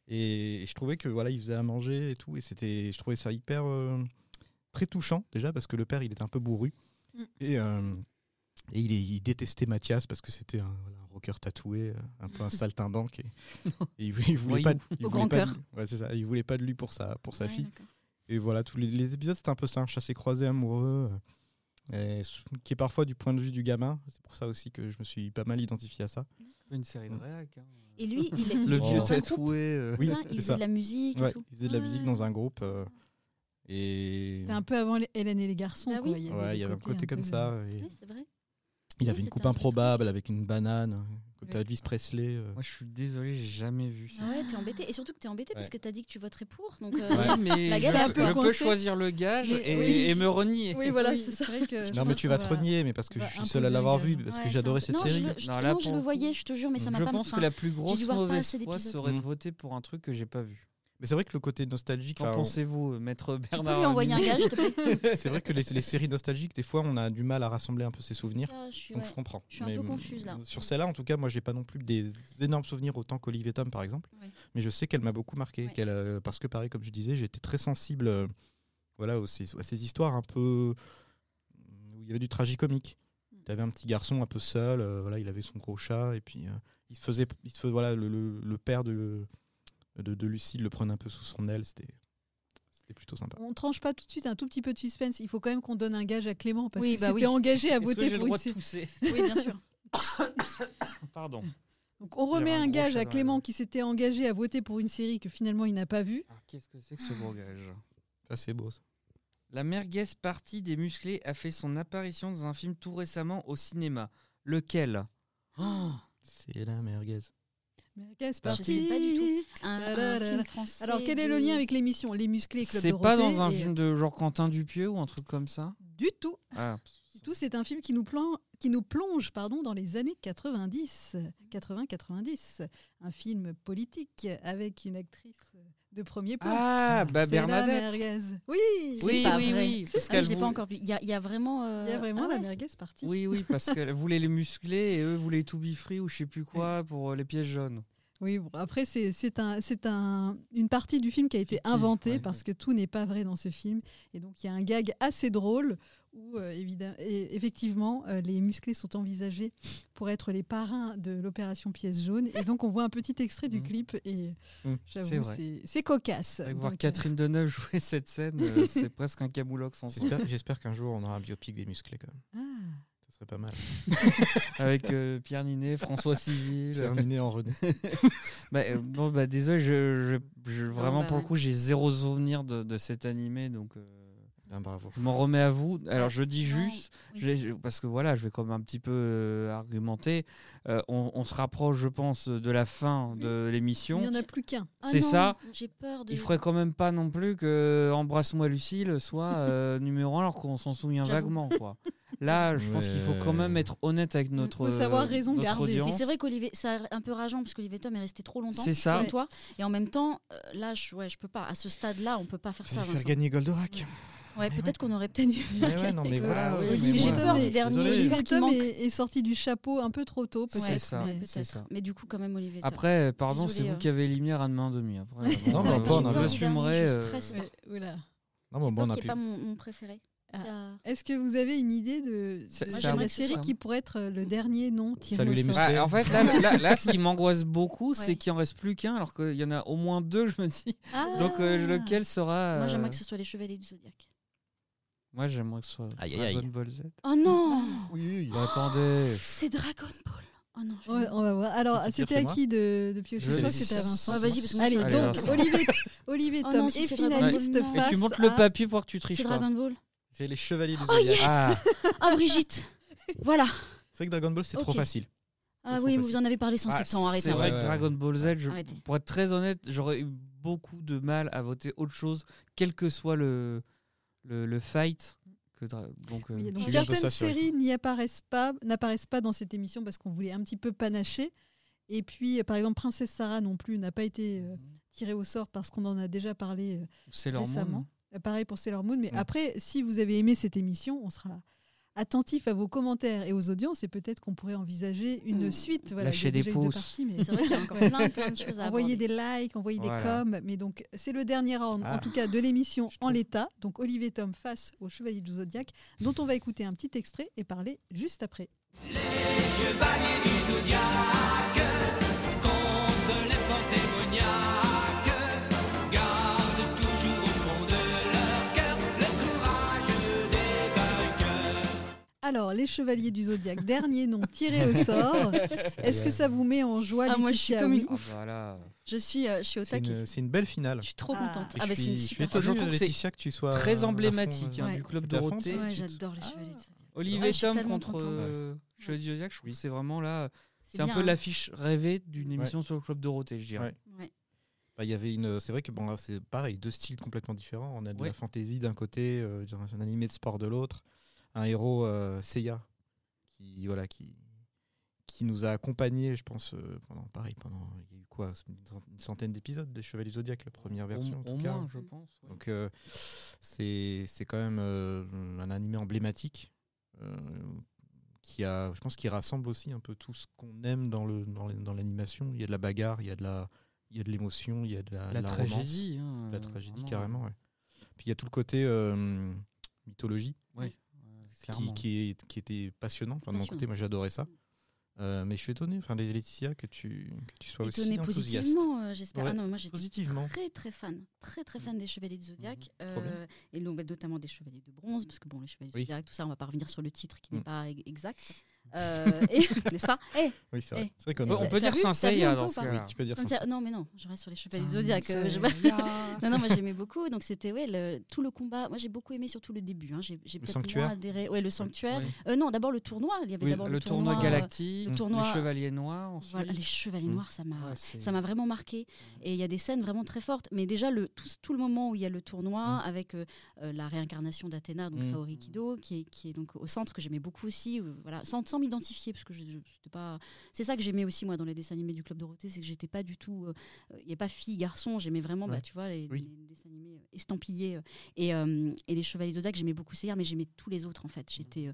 et, je trouvais que voilà, il faisait à manger et tout. Et c'était, je trouvais ça hyper euh, très touchant déjà parce que le père, il était un peu bourru. Mm. Et, euh, et il, est- il détestait Mathias parce que c'était un, voilà, un rocker tatoué, euh, un peu un <laughs> saltimbanque. Et, et il, il voulait pas, de- il voulait pas de lui. Ouais, c'est ça. Il voulait pas de lui pour sa, pour sa Ouais, fille. d'accord. Et voilà, tous les, les épisodes, c'était un peu ça, un chassé-croisé amoureux. et s- qui est parfois du point de vue du gamin. C'est pour ça aussi que je me suis pas mal identifié à ça. Une série de réac. hein. Et lui, il est <laughs> Le vieux tatoué. euh. Oui, il faisait de la musique Ouais, et tout. il faisait de la musique Ouais. dans un groupe. euh, et C'était un peu avant les- Hélène et les garçons. Bah quoi. Il y ouais, avait il y avait un côté un comme peu- ça. et Oui, c'est vrai. Il Oui, avait une coupe un improbable avec une banane, comme Ouais. Elvis Presley. euh. Moi, je suis désolé, j'ai jamais vu ça. Ah ouais, t'es embêté. Et surtout que t'es embêté parce Ouais. que t'as dit que tu voterais pour. Donc, euh, Oui, mais La je, un je peu peux coincée. choisir le gage Mais et, oui. et me renier. Oui, voilà, Oui, c'est ça. vrai que je Non, mais tu vas te renier, mais parce que je suis seul à l'avoir vu, gage. parce Ouais, que j'adorais cette non, série. Je, je- Non, là, non, je pour le le voyais, je te jure, mais ça m'a je pas. pense que la plus grosse mauvaise foi serait de voter pour un truc que j'ai pas vu. Mais c'est vrai que le côté nostalgique, Qu'en pensez-vous, maître Tu peux Bernard lui envoyer un gage, s'il te plaît <laughs> c'est vrai que les, les séries nostalgiques, des fois, on a du mal à rassembler un peu ses souvenirs. Ça, je suis- Donc ouais. je comprends. Je suis un peu confuse, là. Sur celle-là, en tout cas, moi, j'ai pas non plus des énormes souvenirs autant qu'Olivier Tom, par exemple. Ouais. Mais je sais qu'elle m'a beaucoup marqué. Ouais. qu'elle, euh, parce que, pareil, comme je disais, j'étais très sensible euh, voilà, aux- ces- à ces histoires un peu. où il y avait du tragicomique. Tu avais un petit garçon un peu seul, euh, voilà, il avait son gros chat, et puis euh, il se faisait. Il se faisait- voilà, le, le- le père de, de, de Lucille le prenait un peu sous son aile. C'était. C'était plutôt sympa. On tranche pas tout de suite un tout petit peu de suspense. Il faut quand même qu'on donne un gage à Clément parce Oui, qu'il bah s'était oui. engagé à que voter j'ai le pour droit une de série. tousser <laughs> Oui, bien sûr. <coughs> Pardon. Donc on remet un gage à Clément qui s'était engagé à voter pour une série que finalement il n'a pas vue. Alors, qu'est-ce que c'est que ce beau gage? Ça, c'est beau. ça. La merguez partie des musclés a fait son apparition dans un film tout récemment au cinéma. Lequel? Oh, C'est la merguez. Je parti. sais pas du tout. Un, un Tadadada. film français. Alors quel est le de- lien avec l'émission Les musclés Club C'est pas Dorothée dans un et- film de genre Quentin Dupieux ou un truc comme ça Du tout. Ah, Du tout, c'est un film qui nous, plan- qui nous plonge pardon, dans les années 90. 80-90. Un film politique avec une actrice de premier plan. Ah, bah C'est la Bernadette. merguez. Oui, Oui, pas oui, vrai. oui. Parce Ah, je l'ai pas encore vu. Il y a, il y a vraiment. euh, il y a vraiment ah la ouais. merguez partie. Oui, oui, parce qu'elle voulait les musclés et eux voulaient tout bifree ou je sais plus quoi pour euh, les pièces jaunes. Oui, bon, après, c'est c'est un, c'est un, une partie du film qui a été inventée ouais, parce ouais. que tout n'est pas vrai dans ce film. Et donc, il y a un gag assez drôle où, euh, évidemment, et effectivement, euh, les musclés sont envisagés pour être les parrains de l'opération Pièce jaune. Et donc, on voit un petit extrait du Mhm. clip et. C'est j'avoue, c'est cocasse. Voir Donc, Catherine Deneuve jouer <laughs> cette scène, euh, <laughs> c'est presque un camoulox en soi. J'espère, qu'un jour, on aura un biopic des musclés, quand même. euh, ah. Ça serait pas mal. <laughs> Avec euh, Pierre Ninet, François Civil. Terminé en René. Bah, euh, bon, bah, désolé, je, je- je- vraiment bah pour le coup, j'ai zéro souvenir de, de cet animé, donc euh, Ben, bravo. je m'en remets à vous. Alors je dis Non, juste, oui. parce que voilà, je vais quand même un petit peu euh, argumenter. Euh, on, on se rapproche, je pense, de la fin de Il l'émission. n'y en a plus qu'un. Ah C'est ça. J'ai peur de. Il ferait quand même pas non plus que Embrasse-moi Lucille soit <laughs> euh, numéro 1 alors qu'on s'en souvient vaguement. Quoi. Là, je pense qu'il faut quand même être honnête avec notre, Faut savoir raison garder. c'est vrai qu'Olivier, c'est un peu rageant parce qu'Olivier Tom est resté trop longtemps. C'est ça. Comme toi. Et en même temps, euh, là, je, ouais, je peux pas. À ce stade-là, on peut pas faire ça. Faire Vincent. gagner Goldorak. Ouais, peut-être qu'on aurait peut-être dû. Mais ouais, non, mais voilà. oui, oui, oui, mais j'ai dernier. Tom est, sorti du chapeau un peu trop tôt, peut-être. Ouais, c'est ça. Mais du coup, quand même, Olivier Tom. Après, pardon, c'est vous euh. qui avez éliminé Anne main demi. Après, <laughs> Non, mais euh, on Je euh. Ouais. Non, mais bon, on pas mon, préféré. Ah. Est-ce que vous avez une idée de, de la série qui pourrait être euh, le dernier nom tiré Salut les. Bah, en fait, là, <laughs> là, là, ce qui m'angoisse beaucoup, c'est Ouais. qu'il en reste plus qu'un, alors qu'il y en a au moins deux, je me dis. Ah Donc, euh, lequel sera. Moi, j'aimerais que ce soit les Chevaliers du Zodiaque. Moi, j'aimerais que ce soit Aïe, aïe, Dragon aïe. Ball Z. Oh non Oui, oui, Bah, attendez. C'est Dragon Ball. Oh non, je Ouais, on va voir. Alors, Qui tire, c'était c'est à moi qui de, de piocher Je Je crois sais. que c'était à Vincent. Ah, vas-y, parce que moi, Allez, je suis- Allez, donc Vincent. Olivier, Olivier Oh Tom non, si est c'est Dragon finaliste non. Et face tu montres le à- papier pour que tu triches C'est pas. Dragon Ball. C'est les chevaliers du Oh, Zodiac. yes Ah, Ah, Brigitte Voilà. C'est vrai que Dragon Ball, c'est trop Ok. facile. Ah trop oui, vous en avez parlé sans Ah, ans, arrêtez. C'est vrai Ouais, que ouais. Dragon Ball Z, je- Arrêtez. pour être très honnête, j'aurais eu beaucoup de mal à voter autre chose, quel que soit le, le, le fight. Que donc, euh, Oui, donc certaines séries n'y apparaissent pas, n'apparaissent pas dans cette émission parce qu'on voulait un petit peu panacher. Et puis, euh, par exemple, Princesse Sarah non plus n'a pas été euh, tirée au sort parce qu'on en a déjà parlé euh, récemment. Pareil pour Sailor Moon. Mais après, si vous avez aimé cette émission, on sera attentif à vos commentaires et aux audiences et peut-être qu'on pourrait envisager une Mm. suite. Voilà, Lâchez des déjà eu deux pouces. parties, mais C'est vrai qu'il y a encore plein, plein de choses à envoyer aborder. des likes, envoyer Voilà. des coms. Mais donc, c'est le dernier round, en Ah. tout cas, de l'émission en l'état. Donc, Olivier Tom face au Chevalier du Zodiaque, dont on va écouter un petit extrait et parler juste après. Chevaliers du zodiaque, Alors, les chevaliers du zodiaque, <laughs> dernier nom tiré au sort. <laughs> Est-ce que ça vous met en joie Ah, moi, je suis comme une Ah, voilà. Je suis, euh, je suis au C'est taquet. une, c'est une belle finale. Je suis trop Ah. contente. Et Ah, je bah, c'est suis, une super. Je trouve Laetitia, que tu sois Très fond, emblématique hein, Ouais. du club Dorothée. Ouais, j'adore les Ah. chevaliers de Zodiac. Olivier Ouais, je suis Tom contre euh, Chevalier du Zodiac, je trouve que c'est vraiment là. C'est un peu hein. l'affiche rêvée d'une émission sur le club Dorothée, je dirais. Ouais. Bah, il y avait une. C'est vrai que bon, là, c'est pareil, deux styles complètement différents. On a de Ouais. la fantasy d'un côté, euh, un animé de sport de l'autre, un héros euh, Seiya qui voilà qui qui nous a accompagnés, je pense, euh, pendant pareil pendant il y a eu quoi une cent- une centaine d'épisodes des Chevaliers Zodiac, la première Au, version en tout cas. moins, je pense. ouais. Donc euh, c'est c'est quand même euh, un animé emblématique euh, qui a, je pense, qui rassemble aussi un peu tout ce qu'on aime dans le dans l'animation. Il y a de la bagarre, il y a de la il y a de l'émotion, il y a de la, la, de la romance, tragédie. hein, la tragédie vraiment. carrément. Ouais. Puis il y a tout le côté mythologie Ouais, qui, était passionnant. Enfin, de mon côté, moi j'adorais ça. Euh, mais je suis étonné, enfin, Laetitia, que tu, que tu sois Étonnée aussi enthousiaste. positivement, euh, j'espère. Ouais, Ah non, moi j'étais très très fan, très très fan des Chevaliers du Zodiac, Mhm. Euh, et donc bah, notamment des Chevaliers de Bronze, parce que bon, les Chevaliers du Oui. Zodiac, tout ça, on va pas revenir sur le titre qui n'est Mm. pas e- exact, Euh, et- <laughs> n'est-ce pas? Eh, Oui, c'est vrai. Eh. C'est vrai qu'on On peut- a- on peut T'as dire vu T'as vu peu dans ou ce pas Oui, cas-là. tu peux dire Saint- ça. Non, mais non, je reste sur les Chevaliers du Zodiac. euh, je-. <laughs> Non, non, moi j'aimais beaucoup. Donc c'était ouais, le, tout le combat. Moi j'ai beaucoup aimé surtout le début. hein. J'ai peut-être sanctuaire moins adhéré. Ouais, le sanctuaire. Euh, non, d'abord le tournoi. Il y avait Oui, d'abord Le le, tournoi euh, galactique, le tournoi- les chevaliers noirs ensuite. Voilà, les Chevaliers Mm. Noirs, ça m'a. Ouais, c'est- Ça m'a vraiment marqué. Et il y a des scènes vraiment très fortes. Mais déjà, le, tout, tout le moment où il y a le tournoi avec euh, euh, la réincarnation d'Athéna, donc Mm. Saori Kido, qui est, qui est donc au centre, que j'aimais beaucoup aussi. voilà, sans, sans m'identifier, parce que je, je- pas. C'est ça que j'aimais aussi, moi, dans les dessins animés du Club Dorothée, c'est que j'étais pas du tout. euh, euh, Il n'y a pas fille, garçon. J'aimais vraiment, bah, tu vois, les, Oui. les dessins animés euh, estampillés. euh, et, et les Chevaliers d'Odak, j'aimais beaucoup Seiya, mais j'aimais tous les autres, en fait. J'étais.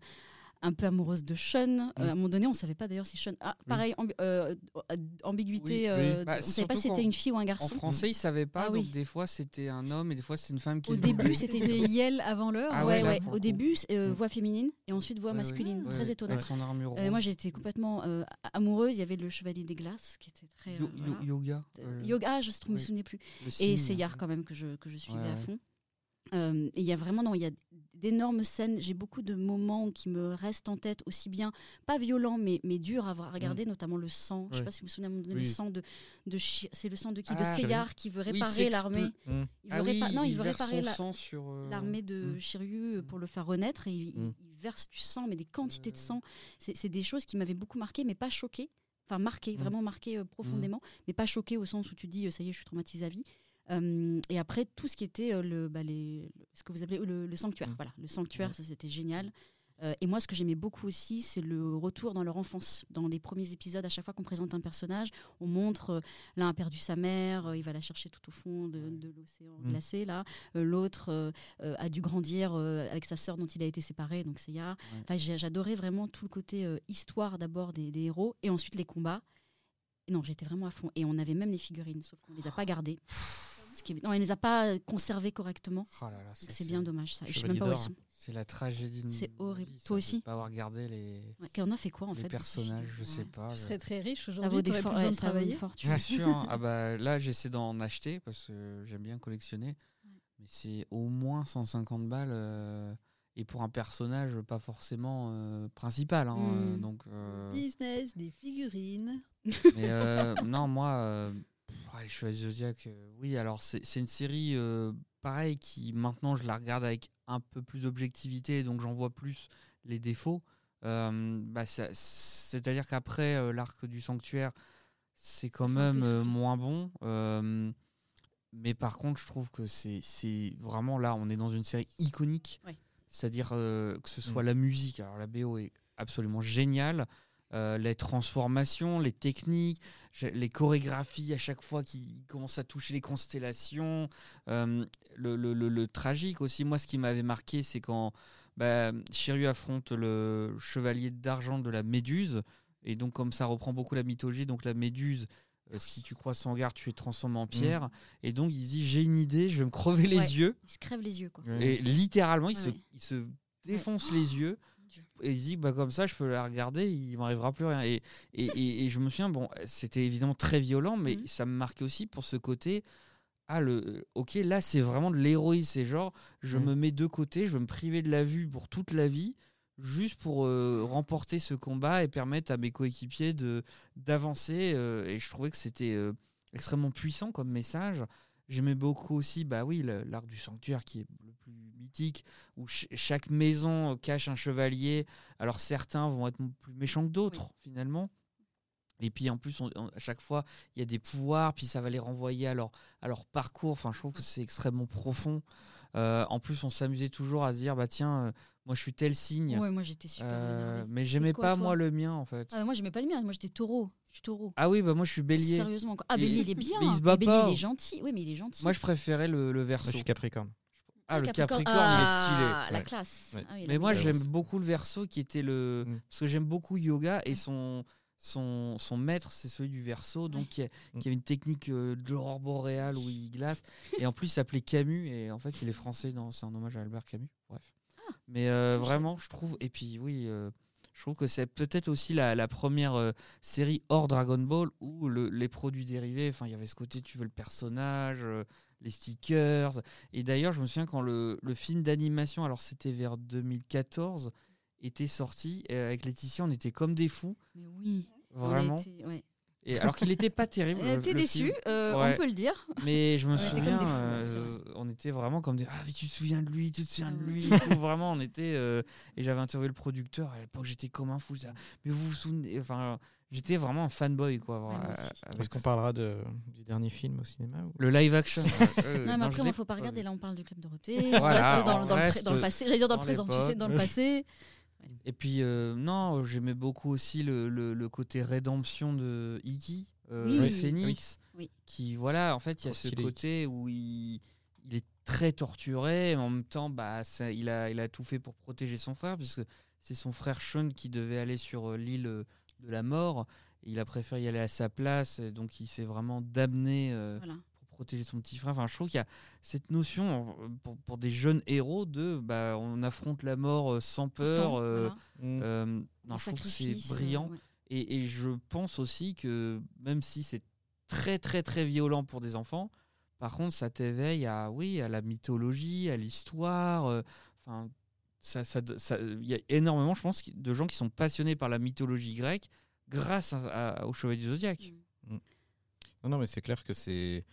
Un peu amoureuse de Sean. Euh, à un moment donné, on savait pas d'ailleurs si Sean. Ah, pareil, ambi- euh, euh, ambiguïté. Oui, oui. de- Bah, on savait pas si c'était une fille ou un En garçon. français, ils savaient pas, Ah donc oui. des fois c'était un homme et des fois c'est une femme qui Au début, c'était <laughs> Yel avant l'heure. Ah ouais, ouais, là, ouais. pour Au début, euh, Mm. voix féminine et ensuite voix masculine. ouais, très ouais. étonnant. Avec son armure Euh, moi, j'étais complètement euh, amoureuse. Il y avait le Chevalier des Glaces qui était très. Yo- euh, yo- voilà. yoga. Yoga, ah, je ne me souvenais plus. Et. Seyar, quand même, que je, que je suivais à fond. Euh, et il y a vraiment non, il y a d'énormes scènes. J'ai beaucoup de moments qui me restent en tête, aussi bien pas violents, mais, mais durs à regarder, notamment le sang. Je sais Ouais. pas si vous vous souvenez, à un moment donné, Oui. le sang de, c'est le sang de qui? Ah, De j'avais Seyar qui veut Oui, réparer l'armée. Mm. Il veut, Ah oui, répa- non, il il veut réparer la- euh, l'armée de Mm. Shiryu euh, pour le faire renaître et il, Mm. verse du sang, mais des quantités de sang. C'est des choses qui m'avaient beaucoup marqué, mais pas choqué. Enfin, marqué, Mm. vraiment marqué euh, profondément, mais pas choqué au sens où tu dis, ça y est, je suis traumatisée à vie. Euh, et après, tout ce qui était le, bah, les- le- ce que vous appelez le, le sanctuaire. Mm. Voilà, le sanctuaire, ça c'était génial. Euh, et moi, ce que j'aimais beaucoup aussi, c'est le retour dans leur enfance. Dans les premiers épisodes, à chaque fois qu'on présente un personnage, on montre euh, l'un a perdu sa mère, euh, il va la chercher tout au fond de, de l'océan Mm. glacé. Là, l'autre a dû grandir avec sa sœur dont il a été séparé, donc c'est Ya. Ouais. Enfin, j'adorais vraiment tout le côté histoire d'abord des, des héros et ensuite les combats. Non, j'étais vraiment à fond. Et on avait même les figurines, sauf qu'on les a pas gardées. Ce qui est- Non, on les a pas euh, conservées correctement. Oh C'est bien dommage ça. Je sais même pas où d'or. sont. C'est la tragédie. de C'est horrible. Toi aussi Pas avoir gardé les, Ouais, On a fait quoi en les fait personnages, je figurines sais Ouais. pas. Tu je- serais très riche Ça vaut aujourd'hui, des for- ouais, ça vaut une travailler. fortune. Bien <laughs> sûr. hein. Ah bah là, j'essaie d'en acheter parce que j'aime bien collectionner. Mais c'est au moins 150 balles. euh, et pour un personnage pas forcément euh, principal. hein, euh, Mm. donc, euh, Business, des figurines. mais euh, <laughs> non, moi, euh, ouais, Zodiac, euh, oui, alors c'est une série euh, pareil qui maintenant je la regarde avec un peu plus d'objectivité, donc j'en vois plus les défauts. Euh, bah, C'est-à-dire qu'après euh, l'arc du sanctuaire, c'est quand même moins bon. mais par contre, je trouve que c'est vraiment là, on est dans une série iconique. Ouais. C'est-à-dire que ce soit Mm. la musique, alors la BO est absolument géniale, euh, les transformations, les techniques, les chorégraphies à chaque fois qui commencent à toucher les constellations, euh, le, le- le- le tragique aussi. Moi, ce qui m'avait marqué, c'est quand bah, Shiryu affronte le chevalier d'argent de la Méduse, et donc comme ça reprend beaucoup la mythologie, donc la Méduse. euh, si tu crois son garde, tu es transformé en pierre. Et donc, il dit J'ai une idée, je vais me crever les Ouais. yeux. Il se crève les yeux quoi. Et littéralement, il, Ouais, se, il se défonce les yeux. Et il dit, bah, comme ça, je peux la regarder, il m'arrivera plus rien. Et, et, et, et je me souviens, bon, c'était évidemment très violent, mais Mhm. ça me marquait aussi pour ce côté. Ah, le, ok, là, c'est vraiment de l'héroïsme. C'est genre, je Mhm. me mets de côté, je veux me priver de la vue pour toute la vie. juste pour euh, remporter ce combat et permettre à mes coéquipiers de d'avancer. euh, et je trouvais que c'était euh, extrêmement puissant comme message. J'aimais beaucoup aussi, bah oui, l'arc du sanctuaire qui est le plus mythique, où ch- chaque maison cache un chevalier. Alors certains vont être plus méchants que d'autres, finalement. Et puis en plus, on- on- à chaque fois, il y a des pouvoirs, puis ça va les renvoyer à leur, à leur parcours. Enfin, je trouve que c'est extrêmement profond. Euh, en plus, on s'amusait toujours à se dire, bah tiens, euh, moi je suis tel signe. Ouais, moi j'étais super Euh, mais j'aimais pas moi le mien en fait. Ah, moi j'aimais pas le mien, moi j'étais taureau. Je suis taureau. Ah oui, bah moi je suis bélier. Sérieusement quoi. Ah, Bélier il est bien. mais il se bat Bélier pas. il est gentil. Oui, mais il est gentil. Moi je préférais le, le Moi, verso. je suis Capricorne. Ah, le Capricorne. Est Ah, stylé. La Ouais. classe. Ouais. Ah oui, la Mais moi j'aime classe. beaucoup le verso qui était le. Mm. Parce que j'aime beaucoup yoga et son. Son, son maître, c'est celui du verso, donc qui, a, qui a une technique euh, de l'aurore boréale où il glace. Et en plus, il s'appelait Camus, et en fait, il est français, c'est un hommage à Albert Camus. Bref. Mais euh, vraiment, je trouve. Et puis, oui, euh, je trouve que c'est peut-être aussi la, la première euh, série hors Dragon Ball où le- les produits dérivés, enfin, il y avait ce côté, tu veux le personnage, euh, les stickers. Et d'ailleurs, je me souviens quand le, le film d'animation, alors c'était vers 2014, était sorti, euh, avec Laetitia, on était comme des fous, Mais oui. on a vraiment. été- ouais. Et alors qu'il n'était pas terrible. <laughs> Euh, le- T'es le déçu, euh, Ouais. on peut le dire. Mais je me On était souviens, des fous, euh, on était vraiment comme des Ah, mais tu te souviens de lui, tu te souviens de Ah lui. tout. vraiment, on était. euh, et j'avais interviewé le producteur. À l'époque, j'étais comme un fou. disais, mais vous vous souvenez. Enfin, j'étais vraiment un fanboy, quoi. Ouais, euh, avec Est-ce qu'on ça. parlera de, du dernier film au cinéma ou- Le live action. <laughs> euh, euh, Non, mais après, il ne faut pas regarder. Là, on parle du club Dorothée. <laughs> Voilà, on reste dans, on dans le, reste dans le passé. J'allais dire dans le présent, tu sais, dans le passé. Et puis, euh, non, j'aimais beaucoup aussi le, le- le côté rédemption de Iggy, euh, Oui. le Oui. Phoenix, Oui. qui, voilà, en fait, il y a ce stylé, côté où il, il est très torturé, mais en même temps, bah, ça, il, a, il a tout fait pour protéger son frère, puisque c'est son frère Sean qui devait aller sur euh, l'île euh, de la mort. Et il a préféré y aller à sa place, donc il s'est vraiment damné euh, Voilà. Protéger son petit frère. Enfin, je trouve qu'il y a cette notion pour, pour des jeunes héros de bah, on affronte la mort euh, sans peur. Euh, voilà. Mm. euh, non, je trouve que c'est euh, brillant. ouais. Et, et je pense aussi que même si c'est très très très violent pour des enfants, par contre ça t'éveille à oui à la mythologie, à l'histoire. euh, Enfin, ça, ça, ça- il y a énormément, je pense, de gens qui sont passionnés par la mythologie grecque grâce à, à- au Chevalier du Zodiaque. Mm. Non, non, mais c'est clair que c'est.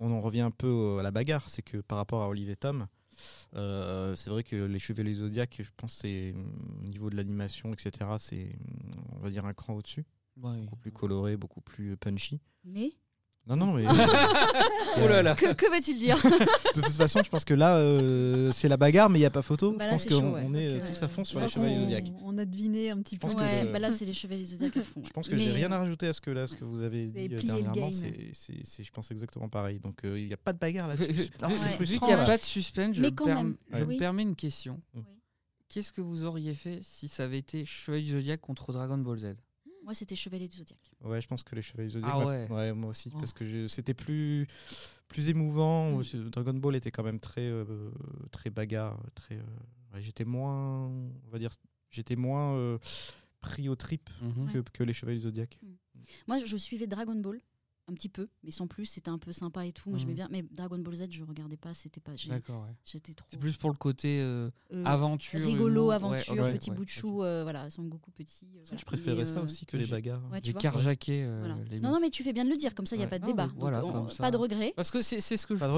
On en revient un peu à la bagarre. C'est que par rapport à Olivier Tom, euh, c'est vrai que les Chevaliers Zodiac, je pense, c'est au niveau de l'animation, etc. C'est, on va dire, un cran au-dessus. Beaucoup plus coloré, beaucoup plus punchy. Mais Non, non, mais. <laughs> Oh là là. que, que va-t-il dire <laughs> De toute façon, je pense que là, euh, c'est la bagarre, mais il n'y a pas photo. Bah je pense qu'on chaud, ouais. on est Donc, euh, euh, tous à fond sur là, les Chevaliers on, Zodiac. on a deviné un petit peu. Ouais, je- bah là, c'est les chevaliers zodiaques à fond. Je pense que j'ai Mais, rien à euh, rajouter à ce que là, ce que vous avez dit euh, dernièrement. game. C'est, c'est- c'est, je pense exactement pareil. Donc euh, il n'y a pas de bagarre là-dessus. <laughs> frustrant, qu'il n'y a pas de suspense, je, me, je permets une question. Qu'est-ce que vous auriez fait si ça avait été Chevalier du Zodiac contre Dragon Ball Z? Moi, c'était chevalier du zodiaque. Ouais, je pense que les Chevaliers Zodiac. Ah ouais. ouais. moi aussi, Oh. parce que c'était plus plus émouvant. Mm. Dragon Ball était quand même très euh, très bagarre, très. euh, ouais, j'étais moins, on va dire, j'étais moins euh, pris au trip Mhm. que, que les Chevaliers Zodiac. Moi, je suivais Dragon Ball un petit peu, mais sans plus. C'était un peu sympa et tout. Moi, j'aimais Mhm. bien. Mais Dragon Ball Z, je regardais pas. C'était pas. j'ai- D'accord, ouais. J'étais trop. C'est plus pour le côté euh, euh, aventure. rigolo, humour. aventure, Ouais, petit ouais, bout de chou. euh, voilà, Son Goku petit. euh, voilà. je préférais ça aussi que les bagarres. euh, Voilà. les Non, non, mais tu fais bien de le dire. Comme ça, il n'y a Ouais. pas de Non, débat. voilà, Donc, on- pas de regret. Parce que c'est c'est ce que je Pas de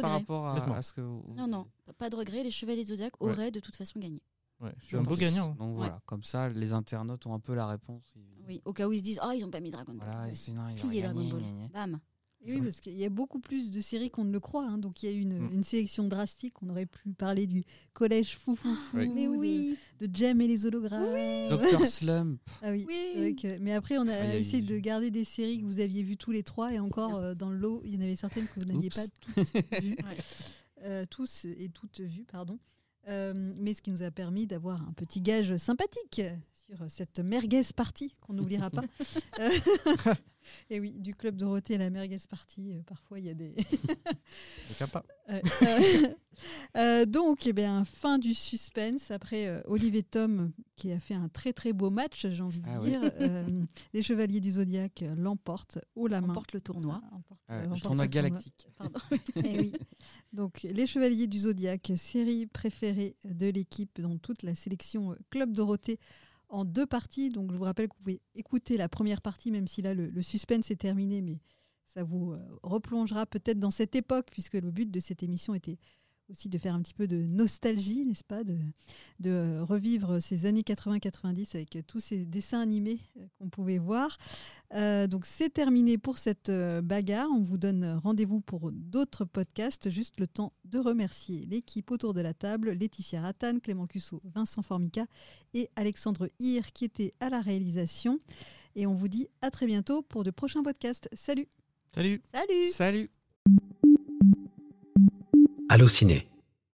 par rapport à, ce que. vous- Non, non, pas de regret. Les chevaliers Ouais. auraient de toute façon gagné. Ouais, je suis un beau gagnant. Donc voilà, comme ça, les internautes ont un peu la réponse. Oui, au cas où ils se disent Ah, ils n'ont pas mis Dragon Ball. Voilà, sinon aurait Dragon gagné. Ball. gna. Bam. Et Oui, parce qu'il y a beaucoup plus de séries qu'on ne le croit. hein. Donc il y a eu une, Mm. une sélection drastique. On aurait pu parler du collège fou fou fou, Oui. Mais de- oui. de, Jem et les hologrammes. Docteur Slump. Ah oui, Oui. que- Mais après, on a Ah, essayé eu- de garder des séries que vous aviez vues tous les trois. Et encore, euh, dans le lot, il y en avait certaines que vous n'aviez pas toutes <laughs> vues. Ouais. Euh, tous et toutes vues, pardon. Euh, mais ce qui nous a permis d'avoir un petit gage sympathique sur cette merguez partie qu'on n'oubliera pas. <laughs> Euh, <laughs> Et oui, du club Dorothée à la merguez party, euh, parfois il y a des. <laughs> Pas. Euh, euh, euh, donc, eh bien, fin du suspense après euh, Olivier Tom qui a fait un très très beau match, j'ai envie de Ah dire. Euh, les Chevaliers du Zodiaque euh, l'emportent haut la main. porte le tournoi. Ah, emporte- euh, le tournoi galactique. Pardon. Eh oui. Donc, les Chevaliers du Zodiaque, série préférée de l'équipe dans toute la sélection euh, Club Dorothée en deux parties. Donc, je vous rappelle que vous pouvez écouter la première partie, même si là, le, le suspense est terminé, mais ça vous euh, replongera peut-être dans cette époque, puisque le but de cette émission était aussi de faire un petit peu de nostalgie, n'est-ce pas De, de euh, revivre ces années 80-90 avec euh, tous ces dessins animés euh, qu'on pouvait voir. Euh, donc c'est terminé pour cette bagarre. On vous donne rendez-vous pour d'autres podcasts. Juste le temps de remercier l'équipe autour de la table, Laetitia Rattan, Clément Cusso, Vincent Formica et Alexandre Hir qui était à la réalisation. Et on vous dit à très bientôt pour de prochains podcasts. Salut Salut Salut Salut Allociné,